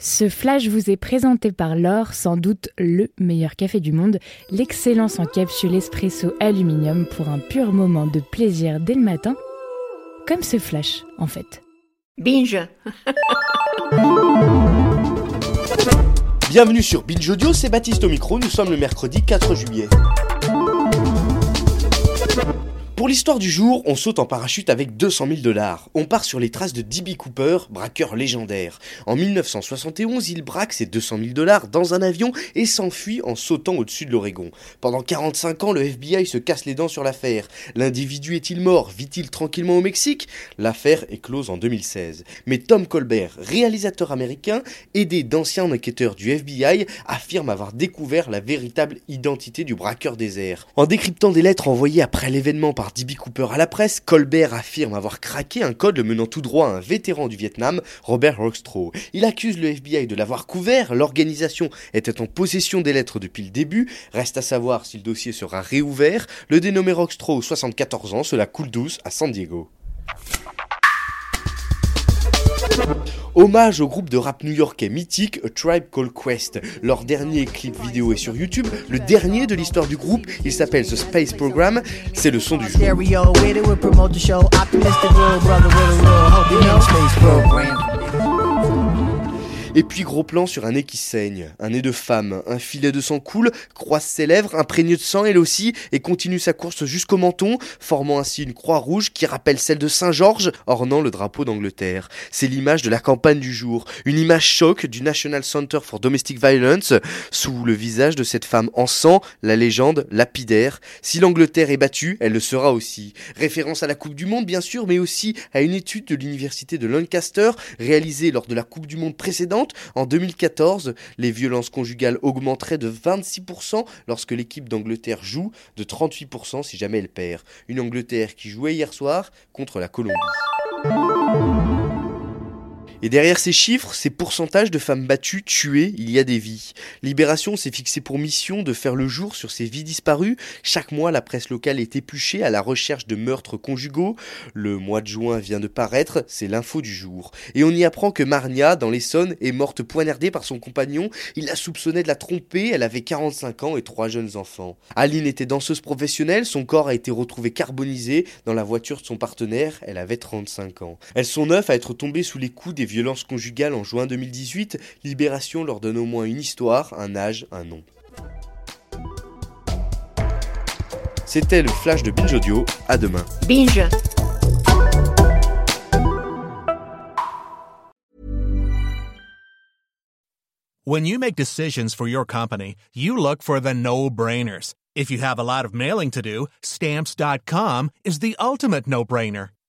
Ce flash vous est présenté par l'or, sans doute le meilleur café du monde, l'excellence en capsule espresso aluminium pour un pur moment de plaisir dès le matin, comme ce flash en fait. Binge Bienvenue sur Binge Audio, c'est Baptiste au micro, nous sommes le mercredi 4 juillet. Pour l'histoire du jour, on saute en parachute avec 200 000 dollars. On part sur les traces de D.B. Cooper, braqueur légendaire. En 1971, il braque ses 200 000 dollars dans un avion et s'enfuit en sautant au-dessus de l'Oregon. Pendant 45 ans, le FBI se casse les dents sur l'affaire. L'individu est-il mort? Vit-il tranquillement au Mexique? L'affaire est close en 2016. Mais Tom Colbert, réalisateur américain, aidé d'anciens enquêteurs du FBI, affirme avoir découvert la véritable identité du braqueur des airs. En décryptant des lettres envoyées après l'événement par D.B. Cooper à la presse, Colbert affirme avoir craqué un code le menant tout droit à un vétéran du Vietnam, Robert Rockstroh. Il accuse le FBI de l'avoir couvert, l'organisation était en possession des lettres depuis le début, reste à savoir si le dossier sera réouvert. Le dénommé Rockstroh, 74 ans, cela coule douce à San Diego. Hommage au groupe de rap new-yorkais mythique A Tribe Called Quest. Leur dernier clip vidéo est sur YouTube, le dernier de l'histoire du groupe. Il s'appelle The Space Program. C'est le son du jour. Et puis gros plan sur un nez qui saigne, un nez de femme, un filet de sang coule, croise ses lèvres, imprégné de sang elle aussi, et continue sa course jusqu'au menton, formant ainsi une croix rouge qui rappelle celle de Saint-Georges, ornant le drapeau d'Angleterre. C'est l'image de la campagne du jour, une image choc du National Center for Domestic Violence, sous le visage de cette femme en sang, la légende lapidaire. Si l'Angleterre est battue, elle le sera aussi. Référence à la Coupe du Monde bien sûr, mais aussi à une étude de l'université de Lancaster, réalisée lors de la Coupe du Monde précédente, en 2014, les violences conjugales augmenteraient de 26% lorsque l'équipe d'Angleterre joue, de 38% si jamais elle perd. Une Angleterre qui jouait hier soir contre la Colombie. Et derrière ces chiffres, ces pourcentages de femmes battues, tuées, il y a des vies. Libération s'est fixé pour mission de faire le jour sur ces vies disparues. Chaque mois, la presse locale est épluchée à la recherche de meurtres conjugaux. Le mois de juin vient de paraître, c'est l'info du jour. Et on y apprend que Marnia, dans l'Essonne, est morte poignardée par son compagnon. Il la soupçonnait de la tromper, elle avait 45 ans et trois jeunes enfants. Aline était danseuse professionnelle, son corps a été retrouvé carbonisé dans la voiture de son partenaire, elle avait 35 ans. Elles sont neuf à être tombées sous les coups des violences conjugales en juin 2018, Libération leur donne au moins une histoire, un âge, un nom. C'était le flash de Binge Audio, à demain. Binge When you make decisions for your company, you look for the no-brainers. If you have a lot of mailing to do, stamps.com is the ultimate no-brainer.